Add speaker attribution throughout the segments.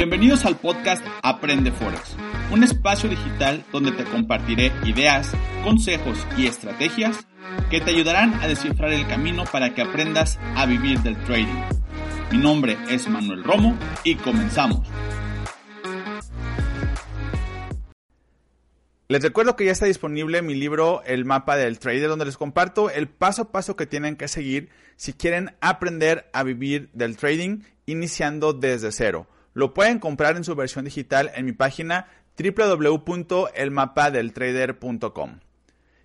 Speaker 1: Bienvenidos al podcast Aprende Forex, un espacio digital donde te compartiré ideas, consejos y estrategias que te ayudarán a descifrar el camino para que aprendas a vivir del trading. Mi nombre es Manuel Romo y comenzamos. Les recuerdo que ya está disponible mi libro El mapa del trader donde les comparto el paso a paso que tienen que seguir si quieren aprender a vivir del trading iniciando desde cero. Lo pueden comprar en su versión digital en mi página www.elmapadeltrader.com.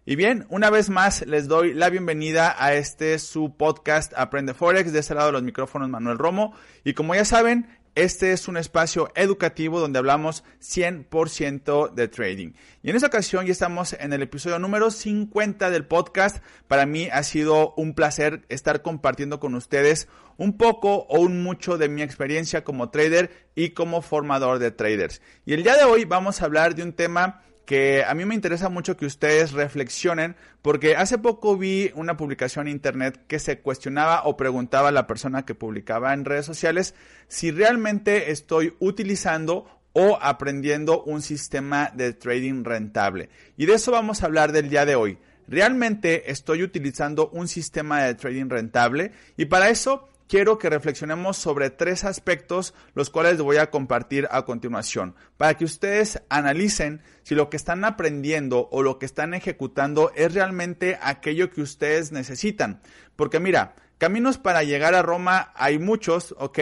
Speaker 1: Y bien, una vez más les doy la bienvenida a este su podcast Aprende Forex. De este lado de los micrófonos Manuel Romo. Y como ya saben, este es un espacio educativo donde hablamos 100% de trading. Y en esta ocasión ya estamos en el episodio número 50 del podcast. Para mí ha sido un placer estar compartiendo con ustedes un poco o un mucho de mi experiencia como trader y como formador de traders. Y el día de hoy vamos a hablar de un tema que a mí me interesa mucho que ustedes reflexionen porque hace poco vi una publicación en internet que se cuestionaba o preguntaba a la persona que publicaba en redes sociales si realmente estoy utilizando o aprendiendo un sistema de trading rentable. Y de eso vamos a hablar del día de hoy. ¿Realmente estoy utilizando un sistema de trading rentable? Y para eso quiero que reflexionemos sobre tres aspectos, los cuales les voy a compartir a continuación, para que ustedes analicen si lo que están aprendiendo o lo que están ejecutando es realmente aquello que ustedes necesitan. Porque mira, caminos para llegar a Roma hay muchos, ¿ok?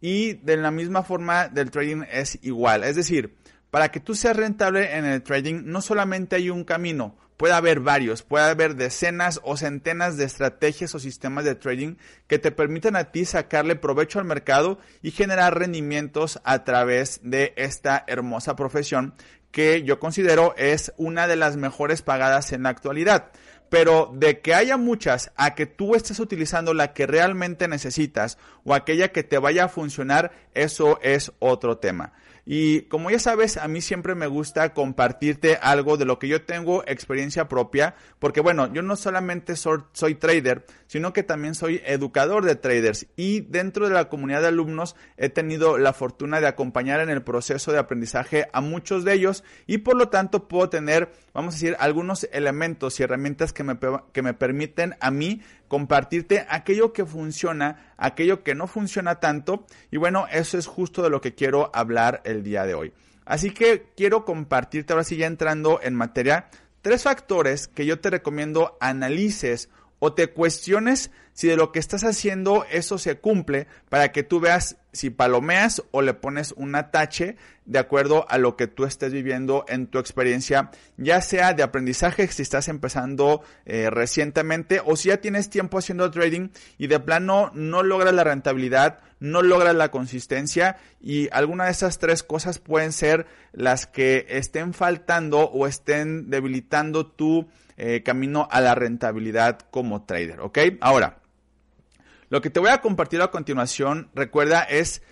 Speaker 1: Y de la misma forma del trading es igual. Es decir, para que tú seas rentable en el trading, no solamente hay un camino, Puede haber varios, puede haber decenas o centenas de estrategias o sistemas de trading que te permitan a ti sacarle provecho al mercado y generar rendimientos a través de esta hermosa profesión que yo considero es una de las mejores pagadas en la actualidad. Pero de que haya muchas a que tú estés utilizando la que realmente necesitas o aquella que te vaya a funcionar, eso es otro tema. Y como ya sabes, a mí siempre me gusta compartirte algo de lo que yo tengo experiencia propia, porque bueno, yo no solamente soy, trader, sino que también soy educador de traders. Y dentro de la comunidad de alumnos he tenido la fortuna de acompañar en el proceso de aprendizaje a muchos de ellos y por lo tanto puedo tener, vamos a decir, algunos elementos y herramientas que me, que me permiten a mí compartirte aquello que funciona, aquello que no funciona tanto. Y bueno, eso es justo de lo que quiero hablar el día de hoy. Así que quiero compartirte ahora sí ya entrando en materia tres factores que yo te recomiendo analices o te cuestiones si de lo que estás haciendo eso se cumple para que tú veas si palomeas o le pones un atache de acuerdo a lo que tú estés viviendo en tu experiencia, ya sea de aprendizaje si estás empezando eh, recientemente o si ya tienes tiempo haciendo trading y de plano no logras la rentabilidad, no logras la consistencia y alguna de esas tres cosas pueden ser las que estén faltando o estén debilitando tu eh, camino a la rentabilidad como trader, ¿ok? Ahora, lo que te voy a compartir a continuación, recuerda, es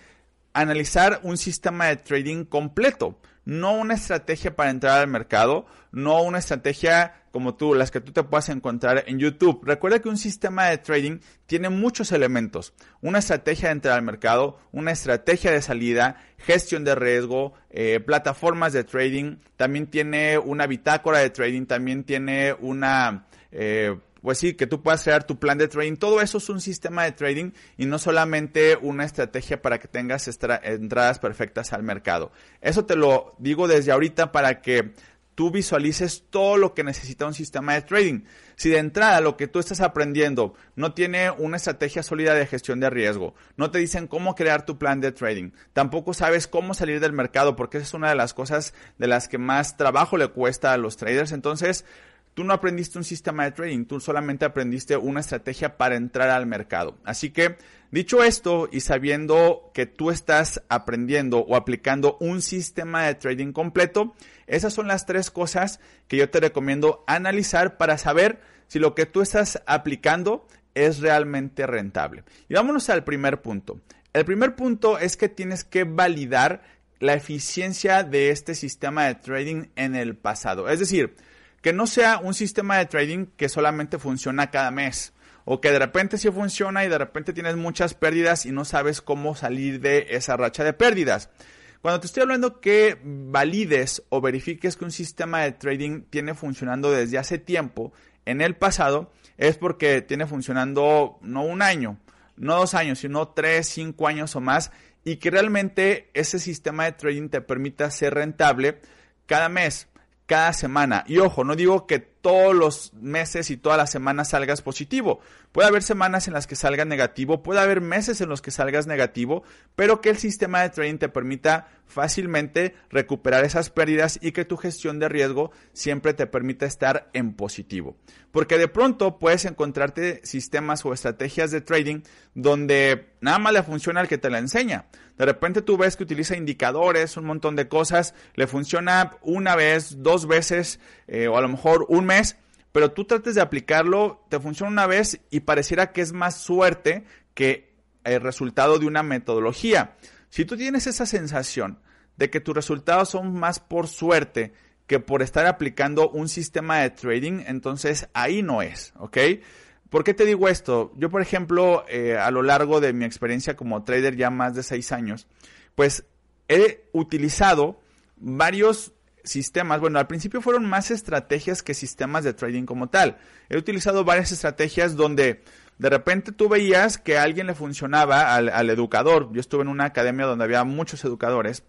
Speaker 1: analizar un sistema de trading completo, no una estrategia para entrar al mercado, no una estrategia como tú, las que tú te puedas encontrar en YouTube. Recuerda que un sistema de trading tiene muchos elementos. Una estrategia de entrar al mercado, una estrategia de salida, gestión de riesgo, eh, plataformas de trading, también tiene una bitácora de trading, también tiene una... Eh, pues sí, que tú puedas crear tu plan de trading. Todo eso es un sistema de trading y no solamente una estrategia para que tengas entradas perfectas al mercado. Eso te lo digo desde ahorita para que tú visualices todo lo que necesita un sistema de trading. Si de entrada lo que tú estás aprendiendo no tiene una estrategia sólida de gestión de riesgo, no te dicen cómo crear tu plan de trading, tampoco sabes cómo salir del mercado, porque esa es una de las cosas de las que más trabajo le cuesta a los traders, entonces Tú no aprendiste un sistema de trading, tú solamente aprendiste una estrategia para entrar al mercado. Así que, dicho esto y sabiendo que tú estás aprendiendo o aplicando un sistema de trading completo, esas son las tres cosas que yo te recomiendo analizar para saber si lo que tú estás aplicando es realmente rentable. Y vámonos al primer punto. El primer punto es que tienes que validar la eficiencia de este sistema de trading en el pasado. Es decir, que no sea un sistema de trading que solamente funciona cada mes o que de repente sí funciona y de repente tienes muchas pérdidas y no sabes cómo salir de esa racha de pérdidas, Cuando te estoy hablando que valides o verifiques que un sistema de trading tiene funcionando desde hace tiempo, en el pasado, es porque tiene funcionando no un año, no dos años, sino tres, cinco años o más, y que realmente ese sistema de trading te permita ser rentable cada mes, cada semana. Y ojo, no digo que todos los meses y todas las semanas salgas positivo. Puede haber semanas en las que salgas negativo, puede haber meses en los que salgas negativo, pero que el sistema de trading te permita fácilmente recuperar esas pérdidas y que tu gestión de riesgo siempre te permita estar en positivo. Porque de pronto puedes encontrarte sistemas o estrategias de trading donde nada más le funciona al que te la enseña. De repente tú ves que utiliza indicadores, un montón de cosas, le funciona una vez, dos veces eh, o a lo mejor un mes pero tú trates de aplicarlo, te funciona una vez y pareciera que es más suerte que el resultado de una metodología. Si tú tienes esa sensación de que tus resultados son más por suerte que por estar aplicando un sistema de trading, entonces ahí no es, ¿ok? ¿Por qué te digo esto? Yo, por ejemplo, eh, a lo largo de mi experiencia como trader ya más de seis años, pues he utilizado varios sistemas, bueno, al principio fueron más estrategias que sistemas de trading como tal. He utilizado varias estrategias donde de repente tú veías que a alguien le funcionaba al, educador. Yo estuve en una academia donde había muchos educadores.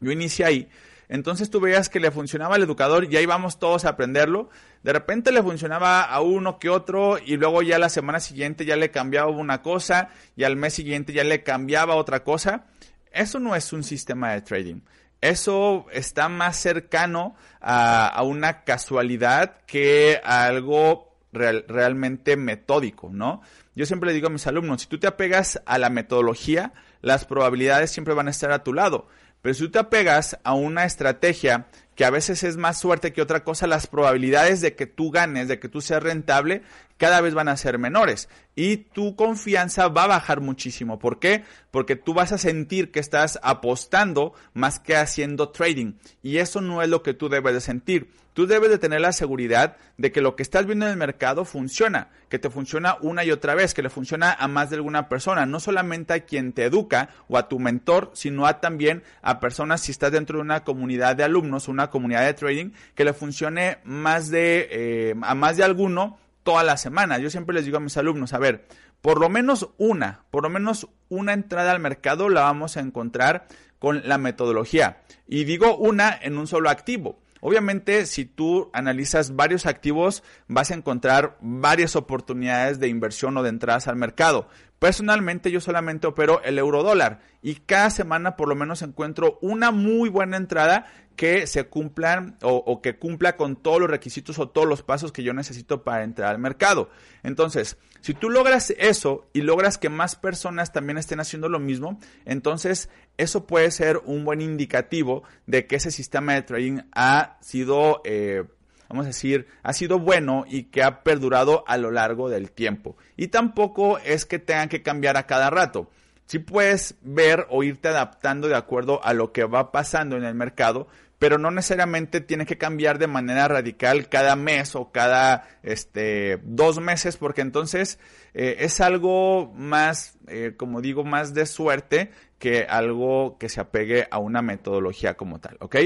Speaker 1: Yo inicié ahí. Entonces tú veías que le funcionaba al educador y ahí vamos todos a aprenderlo. De repente le funcionaba a uno que otro y luego ya la semana siguiente ya le cambiaba una cosa y al mes siguiente ya le cambiaba otra cosa. Eso no es un sistema de trading eso está más cercano a, una casualidad que a algo realmente metódico, ¿no? Yo siempre le digo a mis alumnos, si tú te apegas a la metodología, las probabilidades siempre van a estar a tu lado. Pero si tú te apegas a una estrategia que a veces es más suerte que otra cosa, las probabilidades de que tú ganes, de que tú seas rentable, cada vez van a ser menores y tu confianza va a bajar muchísimo. ¿Por qué? Porque tú vas a sentir que estás apostando más que haciendo trading y eso no es lo que tú debes de sentir. Tú debes de tener la seguridad de que lo que estás viendo en el mercado funciona, que te funciona una y otra vez, que le funciona a más de alguna persona, no solamente a quien te educa o a tu mentor, sino a también a personas si estás dentro de una comunidad de alumnos, una comunidad de trading, que le funcione más de eh, a más de alguno toda la semana. Yo siempre les digo a mis alumnos, a ver, por lo menos una, por lo menos una entrada al mercado la vamos a encontrar con la metodología. Y digo una en un solo activo. Obviamente, si tú analizas varios activos, vas a encontrar varias oportunidades de inversión o de entradas al mercado. Personalmente, yo solamente opero el euro dólar y cada semana por lo menos encuentro una muy buena entrada que se cumplan o, que cumpla con todos los requisitos o todos los pasos que yo necesito para entrar al mercado. Entonces, si tú logras eso y logras que más personas también estén haciendo lo mismo, entonces eso puede ser un buen indicativo de que ese sistema de trading ha sido, eh, vamos a decir, ha sido bueno y que ha perdurado a lo largo del tiempo. Y tampoco es que tengan que cambiar a cada rato. Si puedes ver o irte adaptando de acuerdo a lo que va pasando en el mercado, pero no necesariamente tiene que cambiar de manera radical cada mes o cada este, dos meses, porque entonces eh, es algo más, eh, como digo, más de suerte que algo que se apegue a una metodología como tal, ¿ok?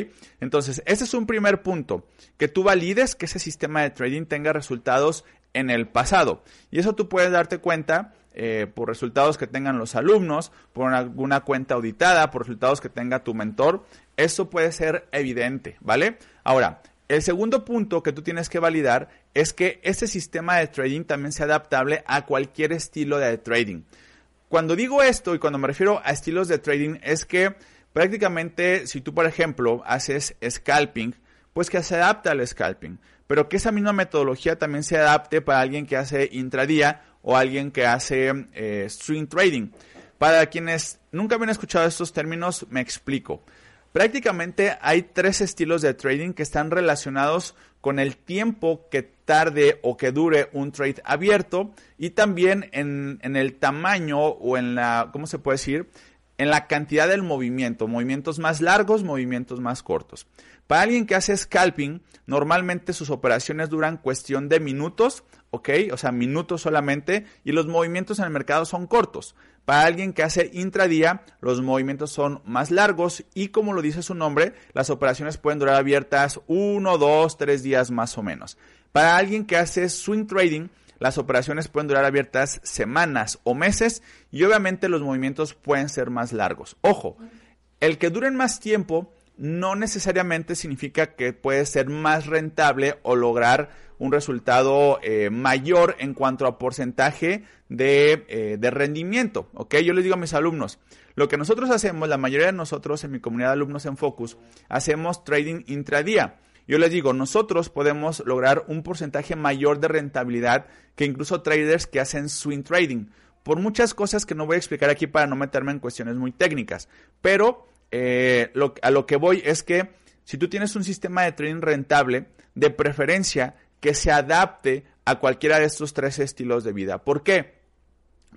Speaker 1: Entonces, ese es un primer punto, que tú valides que ese sistema de trading tenga resultados en el pasado. Y eso tú puedes darte cuenta eh, por resultados que tengan los alumnos, por alguna cuenta auditada, por resultados que tenga tu mentor. Eso puede ser evidente, ¿vale? Ahora, el segundo punto que tú tienes que validar es que este sistema de trading también sea adaptable a cualquier estilo de trading. Cuando digo esto y cuando me refiero a estilos de trading es que prácticamente si tú por ejemplo haces scalping, pues que se adapta al scalping, pero que esa misma metodología también se adapte para alguien que hace intradía o alguien que hace eh, string trading. Para quienes nunca habían escuchado estos términos, me explico. Prácticamente hay tres estilos de trading que están relacionados con el tiempo que tarde o que dure un trade abierto y también en, el tamaño o en la, ¿cómo se puede decir? en la cantidad del movimiento, movimientos más largos, movimientos más cortos. Para alguien que hace scalping, normalmente sus operaciones duran cuestión de minutos, ¿ok? O sea, minutos solamente, y los movimientos en el mercado son cortos. Para alguien que hace intradía, los movimientos son más largos y como lo dice su nombre, las operaciones pueden durar abiertas uno, dos, tres días más o menos. Para alguien que hace swing trading, las operaciones pueden durar abiertas semanas o meses y obviamente los movimientos pueden ser más largos. Ojo, el que duren más tiempo no necesariamente significa que puede ser más rentable o lograr un resultado eh, mayor en cuanto a porcentaje de, eh, de, rendimiento. ¿ok? Yo les digo a mis alumnos, lo que nosotros hacemos, la mayoría de nosotros en mi comunidad de alumnos en Focus, hacemos trading intradía. Yo les digo, nosotros podemos lograr un porcentaje mayor de rentabilidad que incluso traders que hacen swing trading. Por muchas cosas que no voy a explicar aquí para no meterme en cuestiones muy técnicas. Pero eh, a lo que voy es que si tú tienes un sistema de trading rentable, de preferencia que se adapte a cualquiera de estos tres estilos de vida. ¿Por qué?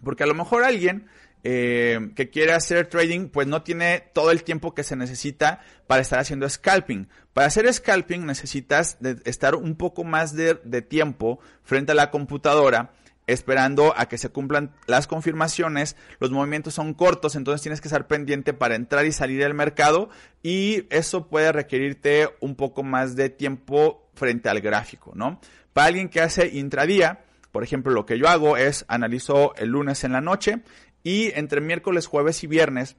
Speaker 1: Porque a lo mejor alguien eh, que quiere hacer trading, pues no tiene todo el tiempo que se necesita para estar haciendo scalping. Para hacer scalping necesitas estar un poco más de tiempo frente a la computadora esperando a que se cumplan las confirmaciones, los movimientos son cortos, entonces tienes que estar pendiente para entrar y salir del mercado y eso puede requerirte un poco más de tiempo frente al gráfico, ¿no? Para alguien que hace intradía, por ejemplo, lo que yo hago es analizo el lunes en la noche y entre miércoles, jueves y viernes,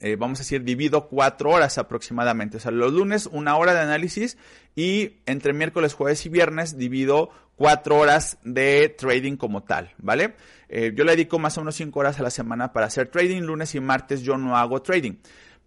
Speaker 1: eh, vamos a decir, divido cuatro horas aproximadamente. O sea, los lunes una hora de análisis y entre miércoles, jueves y viernes divido cuatro horas de trading como tal, ¿vale? Eh, yo le dedico más o menos cinco horas a la semana para hacer trading. Lunes y martes yo no hago trading.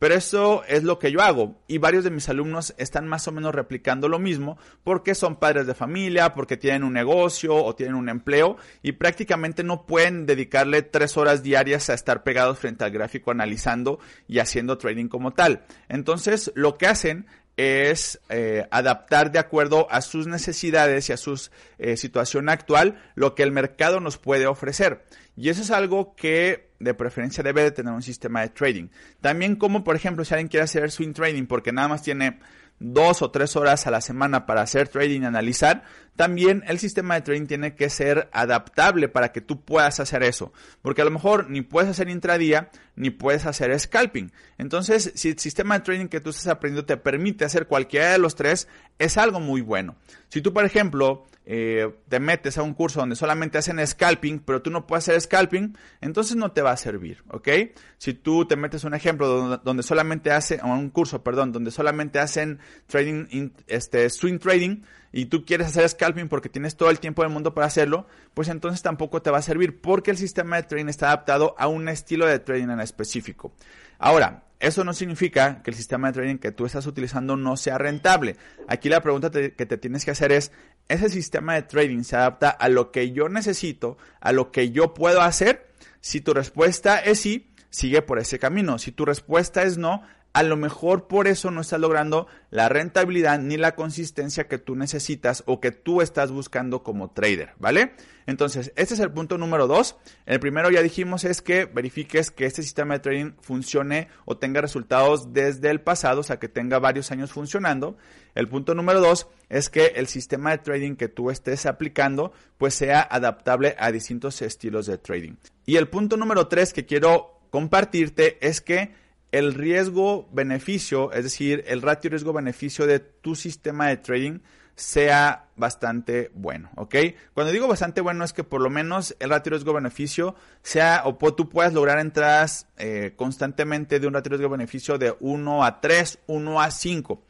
Speaker 1: Pero eso es lo que yo hago y varios de mis alumnos están más o menos replicando lo mismo porque son padres de familia, porque tienen un negocio o tienen un empleo y prácticamente no pueden dedicarle tres horas diarias a estar pegados frente al gráfico analizando y haciendo trading como tal. Entonces lo que hacen es eh, adaptar de acuerdo a sus necesidades y a su eh, situación actual lo que el mercado nos puede ofrecer. Y eso es algo que de preferencia debe de tener un sistema de trading. También como por ejemplo si alguien quiere hacer swing trading porque nada más tiene dos o tres horas a la semana para hacer trading y analizar, también el sistema de trading tiene que ser adaptable para que tú puedas hacer eso. Porque a lo mejor ni puedes hacer intradía ni puedes hacer scalping. Entonces, si el sistema de trading que tú estás aprendiendo te permite hacer cualquiera de los tres, es algo muy bueno. Si tú, por ejemplo, eh, te metes a un curso donde solamente hacen scalping, pero tú no puedes hacer scalping, entonces no te va a servir, ¿ok? Si tú te metes un ejemplo donde, solamente hacen, un curso, perdón, donde solamente hacen trading, este, swing trading, y tú quieres hacer scalping porque tienes todo el tiempo del mundo para hacerlo, pues entonces tampoco te va a servir porque el sistema de trading está adaptado a un estilo de trading en específico. Ahora, eso no significa que el sistema de trading que tú estás utilizando no sea rentable. Aquí la pregunta que te tienes que hacer es, ¿ese sistema de trading se adapta a lo que yo necesito, a lo que yo puedo hacer? Si tu respuesta es sí, sigue por ese camino. Si tu respuesta es no, a lo mejor por eso no estás logrando la rentabilidad ni la consistencia que tú necesitas o que tú estás buscando como trader, ¿vale? Entonces, este es el punto número dos. El primero ya dijimos es que verifiques que este sistema de trading funcione o tenga resultados desde el pasado, o sea, que tenga varios años funcionando. El punto número dos es que el sistema de trading que tú estés aplicando pues sea adaptable a distintos estilos de trading. Y el punto número tres que quiero compartirte es que el riesgo-beneficio, es decir, el ratio riesgo-beneficio de tu sistema de trading sea bastante bueno, ¿ok? Cuando digo bastante bueno es que por lo menos el ratio riesgo-beneficio sea o tú puedas lograr entradas eh, constantemente de un ratio riesgo-beneficio de 1 a 3, 1 a 5.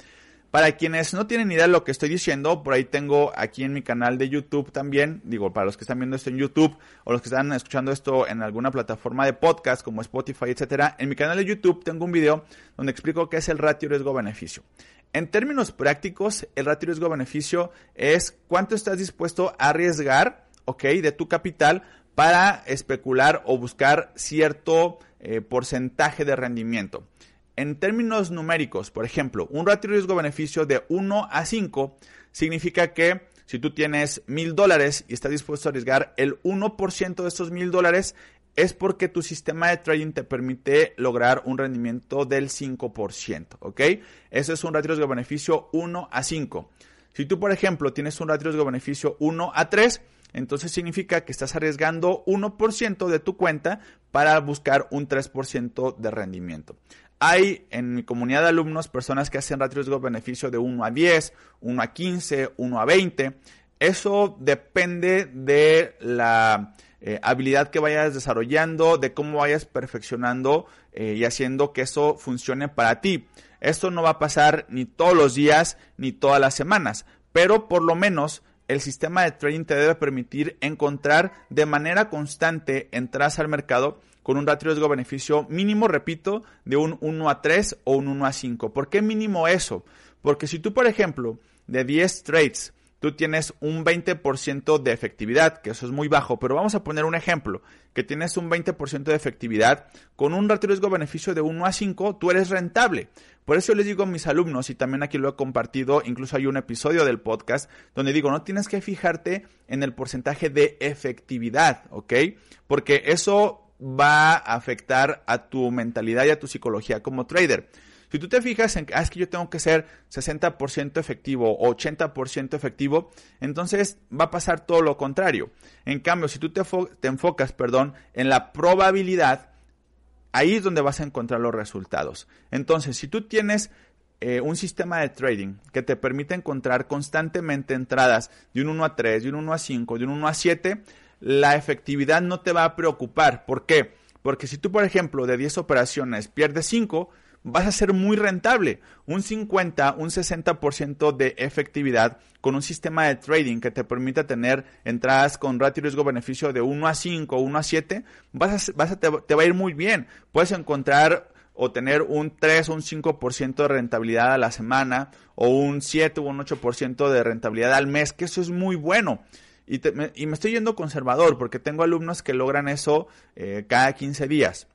Speaker 1: Para quienes no tienen idea de lo que estoy diciendo, por ahí tengo aquí en mi canal de YouTube también, digo, para los que están viendo esto en YouTube o los que están escuchando esto en alguna plataforma de podcast como Spotify, etcétera, en mi canal de YouTube tengo un video donde explico qué es el ratio riesgo-beneficio. En términos prácticos, el ratio riesgo-beneficio es cuánto estás dispuesto a arriesgar, ¿ok? De tu capital para especular o buscar cierto eh, porcentaje de rendimiento. En términos numéricos, por ejemplo, un ratio riesgo-beneficio de 1 a 5 significa que si tú tienes mil dólares y estás dispuesto a arriesgar el 1% de estos mil dólares, es porque tu sistema de trading te permite lograr un rendimiento del 5%, ¿ok? Eso es un ratio riesgo-beneficio 1 a 5. Si tú, por ejemplo, tienes un ratio riesgo-beneficio 1 a 3, entonces significa que estás arriesgando 1% de tu cuenta para buscar un 3% de rendimiento. Hay en mi comunidad de alumnos personas que hacen ratio riesgo-beneficio de 1 a 10, 1 a 15, 1 a 20. Eso depende de la eh, habilidad que vayas desarrollando, de cómo vayas perfeccionando eh, y haciendo que eso funcione para ti. Esto no va a pasar ni todos los días ni todas las semanas, pero por lo menos el sistema de trading te debe permitir encontrar de manera constante entradas al mercado con un ratio riesgo-beneficio mínimo, repito, de un 1 a 3 o un 1 a 5. ¿Por qué mínimo eso? Porque si tú, por ejemplo, de 10 trades, tú tienes un 20% de efectividad, que eso es muy bajo, pero vamos a poner un ejemplo, que tienes un 20% de efectividad, con un ratio riesgo-beneficio de 1 a 5, tú eres rentable. Por eso les digo a mis alumnos, y también aquí lo he compartido, incluso hay un episodio del podcast, donde digo, no tienes que fijarte en el porcentaje de efectividad, ¿ok? Porque eso va a afectar a tu mentalidad y a tu psicología como trader. Si tú te fijas en que ah, es que yo tengo que ser 60% efectivo o 80% efectivo, entonces va a pasar todo lo contrario. En cambio, si tú te, enfocas, perdón, en la probabilidad, ahí es donde vas a encontrar los resultados. Entonces, si tú tienes eh, un sistema de trading que te permite encontrar constantemente entradas de un 1 a 3, de un 1 a 5, de un 1 a 7, la efectividad no te va a preocupar. ¿Por qué? Porque si tú, por ejemplo, de 10 operaciones pierdes 5, vas a ser muy rentable. Un 50, un 60% de efectividad con un sistema de trading que te permita tener entradas con ratio riesgo-beneficio de 1 a 5, 1 a 7, vas a, vas a te, te, va a ir muy bien. Puedes encontrar o tener un 3 o un 5% de rentabilidad a la semana o un 7 o un 8% de rentabilidad al mes, que eso es muy bueno. Y, me, y me, estoy yendo conservador porque tengo alumnos que logran eso eh, cada 15 días.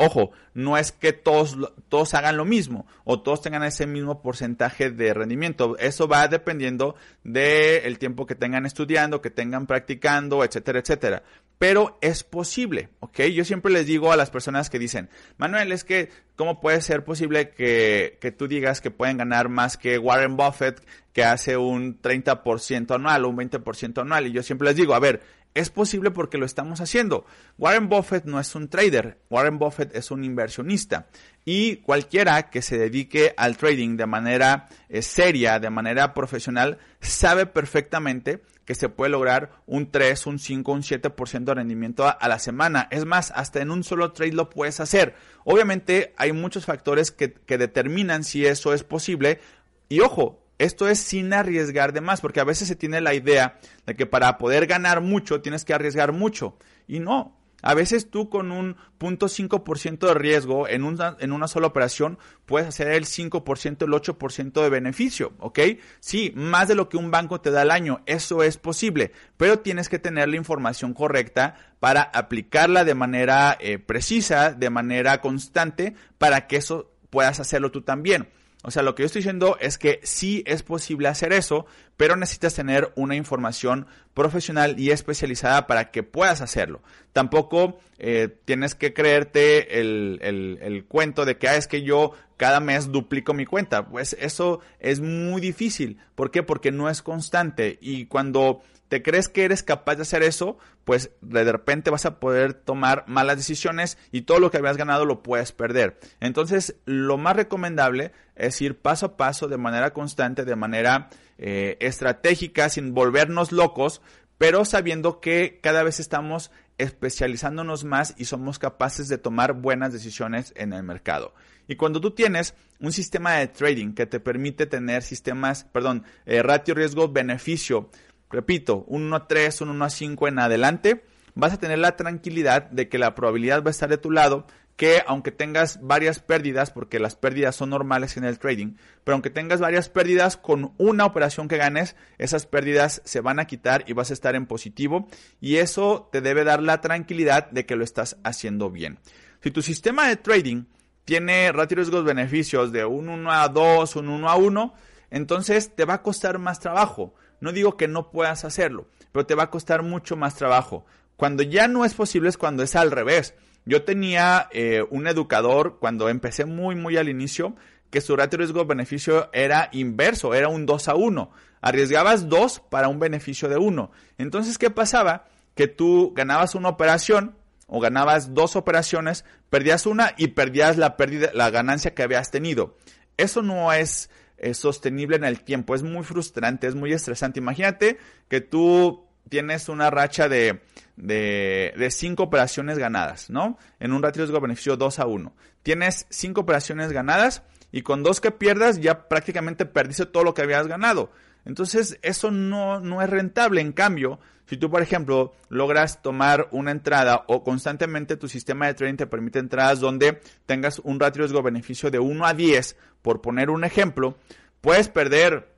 Speaker 1: Ojo, no es que todos, todos hagan lo mismo o todos tengan ese mismo porcentaje de rendimiento. Eso va dependiendo del tiempo que tengan estudiando, que tengan practicando, etcétera, etcétera. Pero es posible, ¿ok? Yo siempre les digo a las personas que dicen, Manuel, es que, ¿cómo puede ser posible que, que tú digas que pueden ganar más que Warren Buffett, que hace un 30% anual o un 20% anual? Y yo siempre les digo, a ver, es posible porque lo estamos haciendo. Warren Buffett no es un trader, Warren Buffett es un inversionista. Y cualquiera que se dedique al trading de manera eh, seria, de manera profesional, sabe perfectamente que se puede lograr un 3, un 5, un 7% de rendimiento a, la semana. Es más, hasta en un solo trade lo puedes hacer. Obviamente hay muchos factores que determinan si eso es posible. Y ojo, esto es sin arriesgar de más, porque a veces se tiene la idea de que para poder ganar mucho tienes que arriesgar mucho. Y no. A veces tú con un 0.5% de riesgo en una, en una sola operación puedes hacer el 5%, el 8% de beneficio, ¿ok? Sí, más de lo que un banco te da al año, eso es posible, pero tienes que tener la información correcta para aplicarla de manera eh, precisa, de manera constante, para que eso puedas hacerlo tú también. O sea, lo que yo estoy diciendo es que sí es posible hacer eso, pero necesitas tener una información profesional y especializada para que puedas hacerlo. Tampoco eh, tienes que creerte el, el, cuento de que ah, es que yo cada mes duplico mi cuenta. Pues eso es muy difícil. ¿Por qué? Porque no es constante. Y cuando te crees que eres capaz de hacer eso, pues de repente vas a poder tomar malas decisiones y todo lo que habías ganado lo puedes perder. Entonces, lo más recomendable es ir paso a paso de manera constante, de manera eh, estratégica, sin volvernos locos, pero sabiendo que cada vez estamos especializándonos más y somos capaces de tomar buenas decisiones en el mercado. Y cuando tú tienes un sistema de trading que te permite tener sistemas, perdón, eh, ratio riesgo beneficio repito, un 1 a 3, un 1 a 5 en adelante, vas a tener la tranquilidad de que la probabilidad va a estar de tu lado, que aunque tengas varias pérdidas, porque las pérdidas son normales en el trading, pero aunque tengas varias pérdidas, con una operación que ganes, esas pérdidas se van a quitar y vas a estar en positivo y eso te debe dar la tranquilidad de que lo estás haciendo bien. Si tu sistema de trading tiene ratio riesgos beneficios de un 1 a 2, un 1 a 1, entonces te va a costar más trabajo. No digo que no puedas hacerlo, pero te va a costar mucho más trabajo. Cuando ya no es posible es cuando es al revés. Yo tenía eh, un educador cuando empecé muy, muy al inicio que su ratio riesgo-beneficio era inverso, era un 2 a 1. Arriesgabas 2 para un beneficio de 1. Entonces, ¿qué pasaba? Que tú ganabas una operación o ganabas dos operaciones, perdías una y perdías la pérdida, la ganancia que habías tenido. Eso no es, sostenible en el tiempo, es muy frustrante, es muy estresante. Imagínate que tú tienes una racha de, de, de cinco operaciones ganadas, ¿no? En un ratio riesgo-beneficio 2 a 1. Tienes cinco operaciones ganadas y con dos que pierdas ya prácticamente perdiste todo lo que habías ganado. Entonces eso no, no es rentable. En cambio, si tú, por ejemplo, logras tomar una entrada o constantemente tu sistema de trading te permite entradas donde tengas un ratio riesgo-beneficio de 1 a 10, por poner un ejemplo, puedes perder,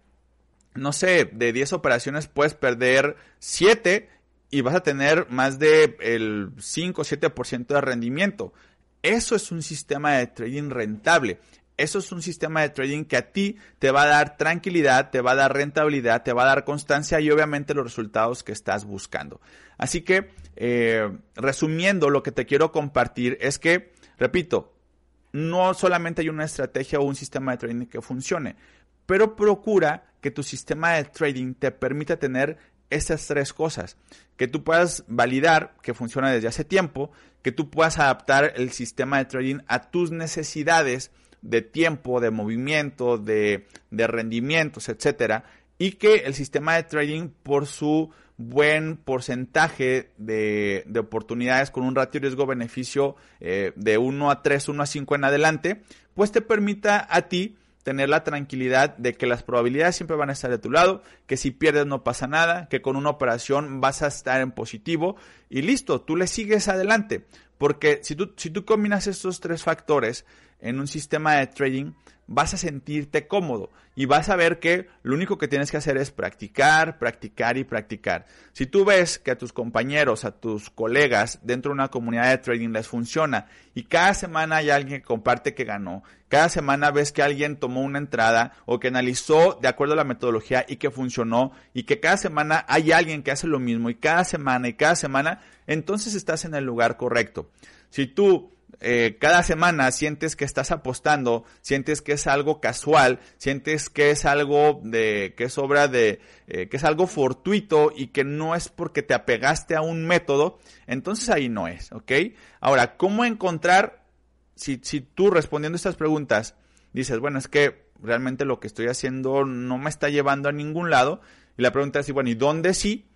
Speaker 1: no sé, de 10 operaciones puedes perder 7 y vas a tener más de el 5 o 7% de rendimiento. Eso es un sistema de trading rentable. Eso es un sistema de trading que a ti te va a dar tranquilidad, te va a dar rentabilidad, te va a dar constancia y obviamente los resultados que estás buscando. Así que, eh, resumiendo, lo que te quiero compartir es que, repito, no solamente hay una estrategia o un sistema de trading que funcione, pero procura que tu sistema de trading te permita tener estas tres cosas. Que tú puedas validar que funciona desde hace tiempo, que tú puedas adaptar el sistema de trading a tus necesidades de tiempo, de movimiento, de, rendimientos, etcétera, y que el sistema de trading por su buen porcentaje de, oportunidades con un ratio riesgo-beneficio eh, de 1 a 3, 1 a 5 en adelante, pues te permita a ti tener la tranquilidad de que las probabilidades siempre van a estar de tu lado, que si pierdes no pasa nada, que con una operación vas a estar en positivo y listo, tú le sigues adelante. Porque si tú, si tú combinas estos tres factores, en un sistema de trading, vas a sentirte cómodo y vas a ver que lo único que tienes que hacer es practicar, practicar y practicar. Si tú ves que a tus compañeros, a tus colegas dentro de una comunidad de trading les funciona y cada semana hay alguien que comparte que ganó, cada semana ves que alguien tomó una entrada o que analizó de acuerdo a la metodología y que funcionó y que cada semana hay alguien que hace lo mismo y cada semana y cada semana, entonces estás en el lugar correcto. Si tú eh, cada semana sientes que estás apostando, sientes que es algo casual, sientes que es algo de, que es obra de, eh, que es algo fortuito y que no es porque te apegaste a un método, entonces ahí no es, ¿ok? Ahora, ¿cómo encontrar, si, si tú respondiendo estas preguntas dices, bueno, es que realmente lo que estoy haciendo no me está llevando a ningún lado, y la pregunta es, bueno, ¿y dónde sí?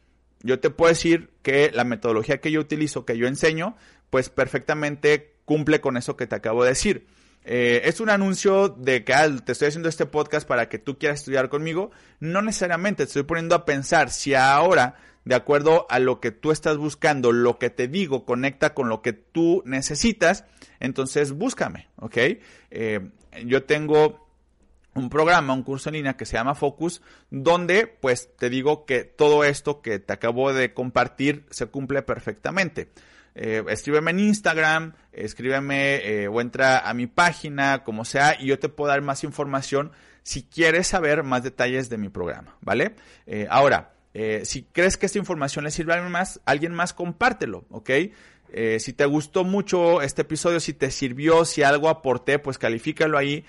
Speaker 1: Yo te puedo decir que la metodología que yo utilizo, que yo enseño, pues perfectamente cumple con eso que te acabo de decir. Eh, es un anuncio de que ah, te estoy haciendo este podcast para que tú quieras estudiar conmigo. No necesariamente, te estoy poniendo a pensar si ahora, de acuerdo a lo que tú estás buscando, lo que te digo conecta con lo que tú necesitas, entonces búscame, ¿ok? Eh, yo tengo un programa, un curso en línea que se llama Focus, donde pues te digo que todo esto que te acabo de compartir se cumple perfectamente eh, escríbeme en Instagram, escríbeme eh, o entra a mi página, como sea, y yo te puedo dar más información si quieres saber más detalles de mi programa, ¿vale? Eh, ahora, si crees que esta información le sirve a alguien más, compártelo, ¿ok? Si te gustó mucho este episodio, si te sirvió, si algo aporté, pues califícalo ahí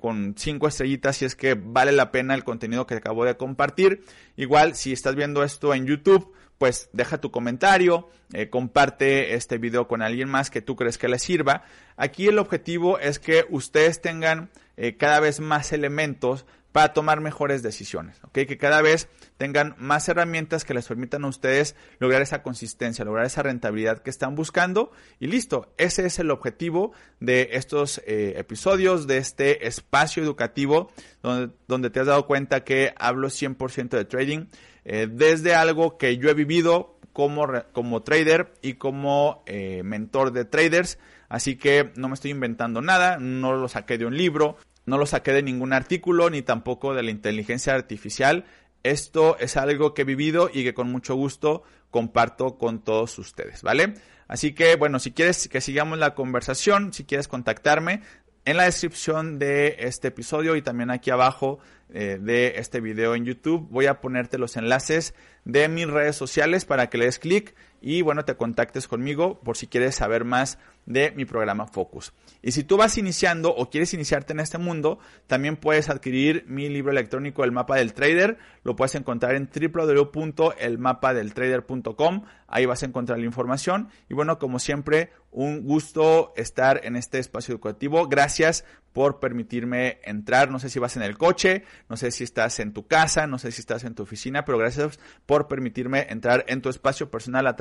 Speaker 1: con cinco estrellitas si es que vale la pena el contenido que acabo de compartir. Igual, si estás viendo esto en YouTube, pues deja tu comentario, eh, comparte este video con alguien más que tú crees que le sirva. Aquí el objetivo es que ustedes tengan eh, cada vez más elementos para tomar mejores decisiones, ¿ok? Que cada vez tengan más herramientas que les permitan a ustedes lograr esa consistencia, lograr esa rentabilidad que están buscando y listo, ese es el objetivo de estos eh, episodios, de este espacio educativo donde, donde, te has dado cuenta que hablo 100% de trading, eh, desde algo que yo he vivido como, como trader y como eh, mentor de traders, así que no me estoy inventando nada, no lo saqué de un libro, no lo saqué de ningún artículo ni tampoco de la inteligencia artificial. Esto es algo que he vivido y que con mucho gusto comparto con todos ustedes, ¿vale? Así que, bueno, si quieres que sigamos la conversación, si quieres contactarme, en la descripción de este episodio y también aquí abajo eh, de este video en YouTube voy a ponerte los enlaces de mis redes sociales para que le des clic y bueno, te contactes conmigo por si quieres saber más de mi programa Focus. Y si tú vas iniciando o quieres iniciarte en este mundo, también puedes adquirir mi libro electrónico El Mapa del Trader. Lo puedes encontrar en www.elmapadeltrader.com. Ahí vas a encontrar la información. Y bueno, como siempre, un gusto estar en este espacio educativo. Gracias por permitirme entrar. No sé si vas en el coche, no sé si estás en tu casa, no sé si estás en tu oficina, pero gracias por permitirme entrar en tu espacio personal a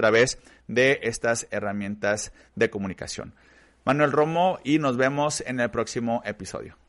Speaker 1: de estas herramientas de comunicación. Manuel Romo y nos vemos en el próximo episodio.